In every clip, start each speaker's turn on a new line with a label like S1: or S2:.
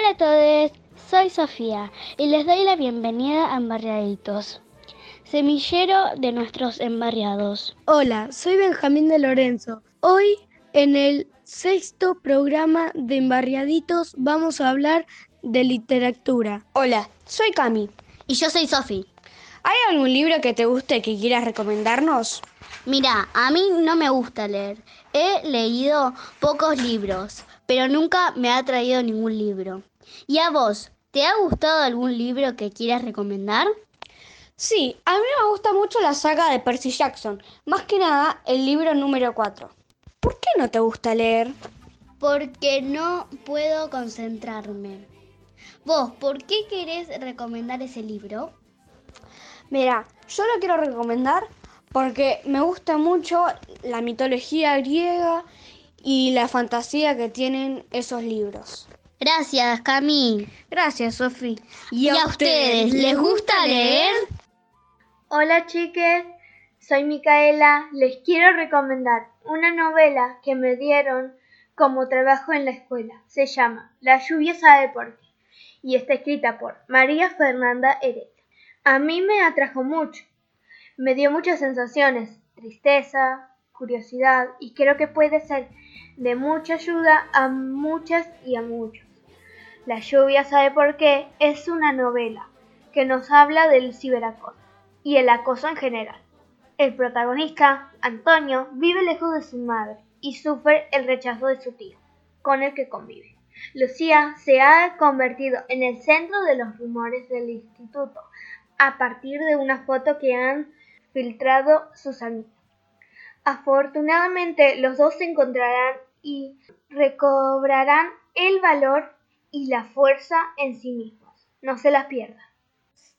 S1: Hola a todos, soy Sofía y les doy la bienvenida a Embarriaditos, semillero de nuestros embarriados.
S2: Hola, soy Benjamín de Lorenzo. Hoy en el sexto programa de Embarriaditos vamos a hablar de literatura.
S3: Hola, soy Cami.
S4: Y yo soy Sofi.
S3: ¿Hay algún libro que te guste que quieras recomendarnos?
S4: Mira, a mí no me gusta leer. He leído pocos libros, pero nunca me ha traído ningún libro. ¿Y a vos? ¿Te ha gustado algún libro que quieras recomendar?
S3: Sí, a mí me gusta mucho la saga de Percy Jackson, más que nada el libro número 4. ¿Por qué no te gusta leer?
S4: Porque no puedo concentrarme. Vos, ¿por qué querés recomendar ese libro?
S3: Mira, yo lo quiero recomendar porque me gusta mucho la mitología griega y la fantasía que tienen esos libros.
S4: Gracias, Cami.
S3: Gracias, Sofi.
S4: ¿Y, a ustedes les gusta leer?
S5: Hola, chiques. Soy Micaela. Les quiero recomendar una novela que me dieron como trabajo en la escuela. Se llama La lluvia sabe por qué y está escrita por María Fernanda Heredia. A mí me atrajo mucho. Me dio muchas sensaciones, tristeza, curiosidad y creo que puede ser de mucha ayuda a muchas y a muchos. La lluvia sabe por qué es una novela que nos habla del ciberacoso y el acoso en general. El protagonista, Antonio, vive lejos de su madre y sufre el rechazo de su tío, con el que convive. Lucía se ha convertido en el centro de los rumores del instituto a partir de una foto que han filtrado sus amigos. Afortunadamente los dos se encontrarán y recobrarán el valor y la fuerza en sí mismos. No se las pierdan.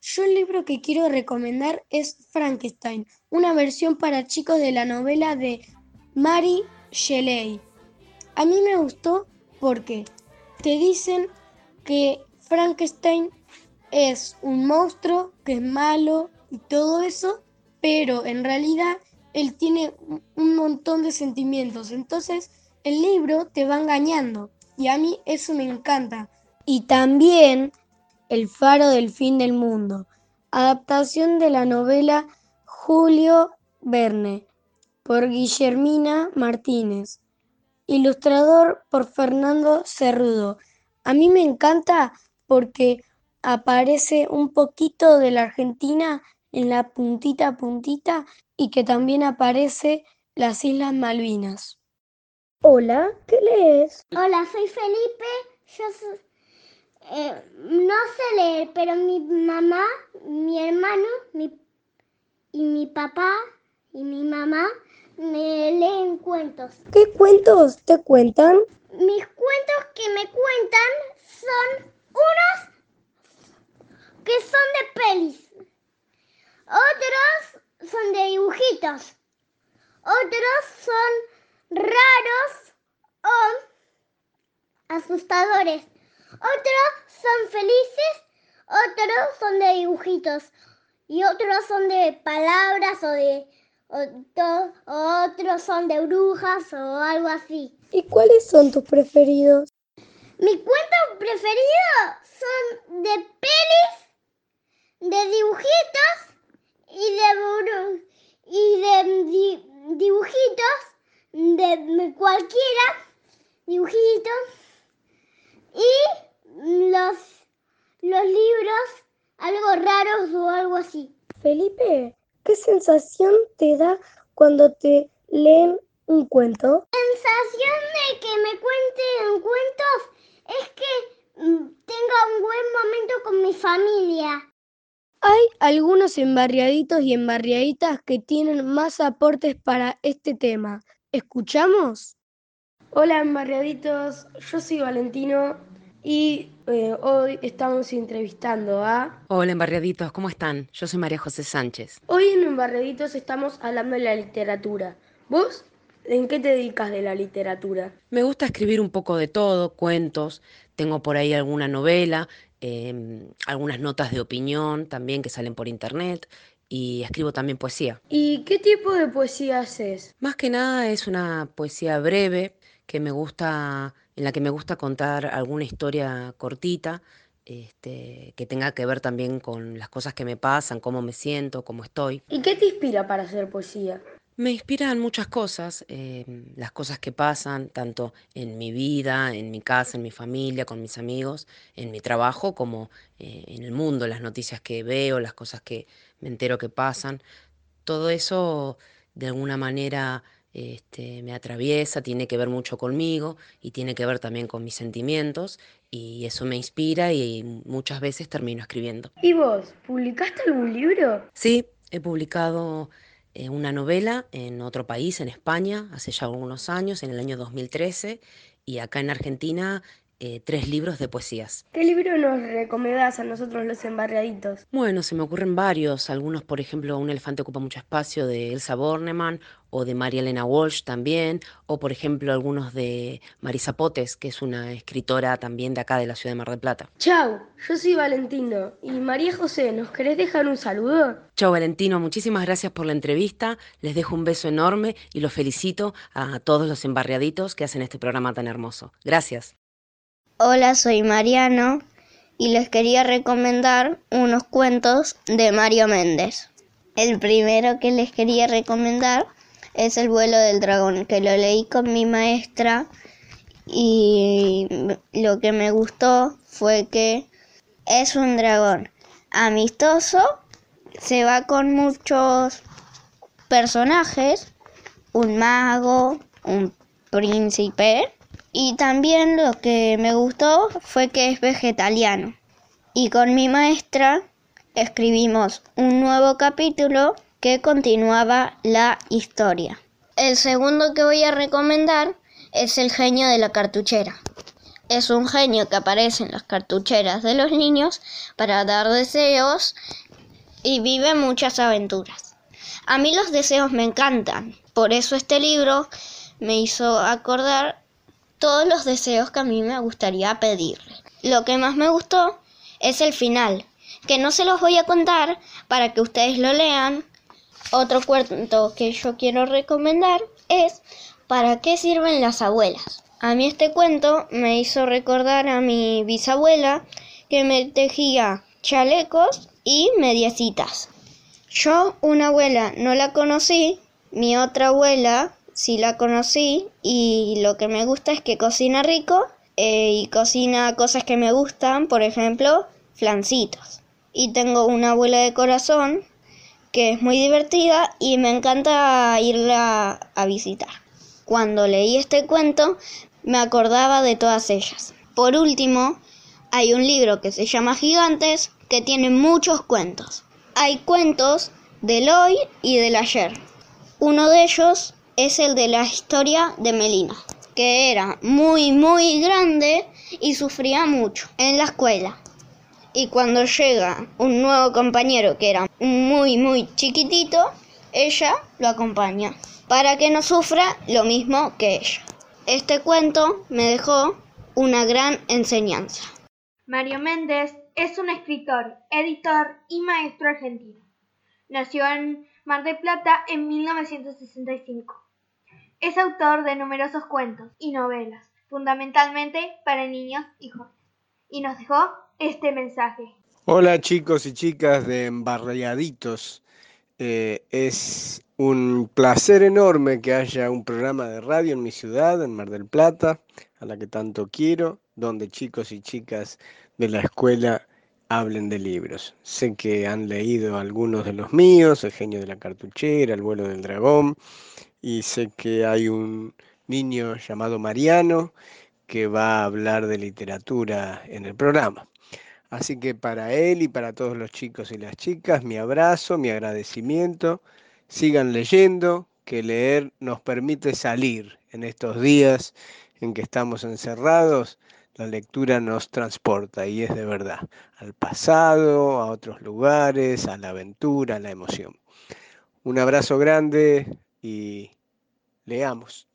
S2: Yo el libro que quiero recomendar es Frankenstein, una versión para chicos de la novela de Mary Shelley. A mí me gustó porque te dicen que Frankenstein es un monstruo, que es malo y todo eso, pero en realidad él tiene un montón de sentimientos. Entonces el libro te va engañando y a mí eso me encanta. Y también El faro del fin del mundo, adaptación de la novela Julio Verne por Guillermina Martínez, ilustrador por Fernando Cerrudo. A mí me encanta porque aparece un poquito de la Argentina en la puntita puntita y que también aparece las Islas Malvinas. Hola, ¿qué lees?
S6: Hola, soy Felipe. Yo eh, no sé leer, pero mi mamá, mi hermano y mi papá y mi mamá me leen cuentos.
S2: ¿Qué cuentos te cuentan?
S6: Mis cuentos que me cuentan son unos que son de pelis, otros son de dibujitos, otros son raros o asustadores, otros son felices, otros son de dibujitos y otros son de palabras o de otros son de brujas o algo así.
S2: ¿Y cuáles son tus preferidos?
S6: Mi cuento preferido son de pelis, de dibujitos y de, y de dibujitos, de cualquiera dibujitos y los, los libros algo raros o algo así.
S2: Felipe, ¿qué sensación te da cuando te leen un cuento?
S6: Sensación de que me cuenten cuentos es que mm, tenga un buen momento con mi familia.
S2: Hay algunos embarriaditos y embarriaditas que tienen más aportes para este tema. ¿Escuchamos? Hola embarriaditos, yo soy Valentino y eh, hoy estamos entrevistando a...
S7: Hola embarriaditos, ¿cómo están? Yo soy María José Sánchez.
S2: Hoy en Embarriaditos estamos hablando de la literatura. ¿Vos ¿En qué te dedicas de la literatura?
S7: Me gusta escribir un poco de todo, cuentos, tengo por ahí alguna novela, em, algunas notas de opinión también que salen por internet y escribo también poesía.
S2: ¿Y qué tipo de poesía haces?
S7: Más que nada es una poesía breve que me gusta, en la que me gusta contar alguna historia cortita, este, que tenga que ver también con las cosas que me pasan, cómo me siento, cómo estoy.
S2: ¿Y qué te inspira para hacer poesía?
S7: Me inspiran muchas cosas, em, las cosas que pasan, tanto en mi vida, en mi casa, en mi familia, con mis amigos, en mi trabajo, como eh, en el mundo, las noticias que veo, las cosas que me entero que pasan. Todo eso de alguna manera este, me atraviesa, tiene que ver mucho conmigo y tiene que ver también con mis sentimientos y eso me inspira y muchas veces termino escribiendo.
S2: ¿Y vos, publicaste algún libro?
S7: Sí, he publicado eh, una novela en otro país, en España, hace ya algunos años, en el año 2013, y acá en Argentina eh, tres libros de poesías.
S2: ¿Qué libro nos recomendás a nosotros los embarriaditos?
S7: Bueno, se me ocurren varios. Algunos, por ejemplo, Un elefante ocupa mucho espacio de Elsa Bornemann o de María Elena Walsh también, o por ejemplo algunos de Marisa Potes, que es una escritora también de acá de la ciudad de Mar del Plata.
S2: Chau, yo soy Valentino y María José, ¿nos querés dejar un saludo?
S7: Chau Valentino, muchísimas gracias por la entrevista, les dejo un beso enorme y los felicito a todos los embarriaditos que hacen este programa tan hermoso. Gracias.
S4: Hola, soy Mariano y les quería recomendar unos cuentos de Mario Méndez. El primero que les quería recomendar es El vuelo del dragón, que lo leí con mi maestra y lo que me gustó fue que es un dragón amistoso, se va con muchos personajes, un mago, un príncipe y también lo que me gustó fue que es vegetariano. Y con mi maestra escribimos un nuevo capítulo que continuaba la historia. El segundo que voy a recomendar es el genio de la cartuchera. Es un genio que aparece en las cartucheras de los niños para dar deseos y vive muchas aventuras. A mí los deseos me encantan, por eso este libro me hizo acordar todos los deseos que a mí me gustaría pedirle. Lo que más me gustó es el final, que no se los voy a contar para que ustedes lo lean. Otro cuento que yo quiero recomendar es ¿Para qué sirven las abuelas? A mí este cuento me hizo recordar a mi bisabuela que me tejía chalecos y mediecitas. Yo una abuela no la conocí, mi otra abuela sí la conocí y lo que me gusta es que cocina rico eh, y cocina cosas que me gustan, por ejemplo, flancitos. Y tengo una abuela de corazón que es muy divertida y me encanta irla a visitar. Cuando leí este cuento me acordaba de todas ellas. Por último, hay un libro que se llama Gigantes que tiene muchos cuentos. Hay cuentos del hoy y del ayer. Uno de ellos es el de la historia de Melina, que era muy muy grande y sufría mucho en la escuela. Y cuando llega un nuevo compañero que era muy muy chiquitito, ella lo acompaña para que no sufra lo mismo que ella. Este cuento me dejó una gran enseñanza.
S5: Mario Méndez es un escritor, editor y maestro argentino. Nació en Mar del Plata en 1965. Es autor de numerosos cuentos y novelas, fundamentalmente para niños y jóvenes. Y nos dejó este mensaje.
S8: Hola chicos y chicas de Embarriaditos. Eh, es un placer enorme que haya un programa de radio en mi ciudad, en Mar del Plata, a la que tanto quiero, donde chicos y chicas de la escuela hablen de libros. Sé que han leído algunos de los míos, El genio de la cartuchera, El vuelo del dragón, y sé que hay un niño llamado Mariano que va a hablar de literatura en el programa. Así que para él y para todos los chicos y las chicas, mi abrazo, mi agradecimiento. Sigan leyendo, que leer nos permite salir en estos días en que estamos encerrados. La lectura nos transporta y es de verdad al pasado, a otros lugares, a la aventura, a la emoción. Un abrazo grande, y leamos.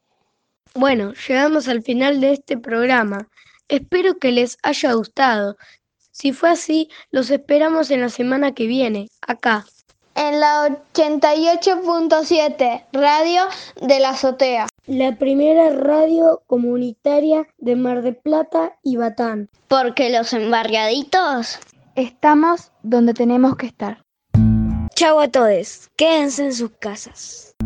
S2: Bueno, llegamos al final de este programa. Espero que les haya gustado. Si fue así, los esperamos en la semana que viene, acá.
S3: En la 88.7, Radio de la Azotea.
S2: La primera radio comunitaria de Mar de Plata y Batán.
S4: Porque los embarriaditos
S9: estamos donde tenemos que estar.
S2: Chau a todos, quédense en sus casas.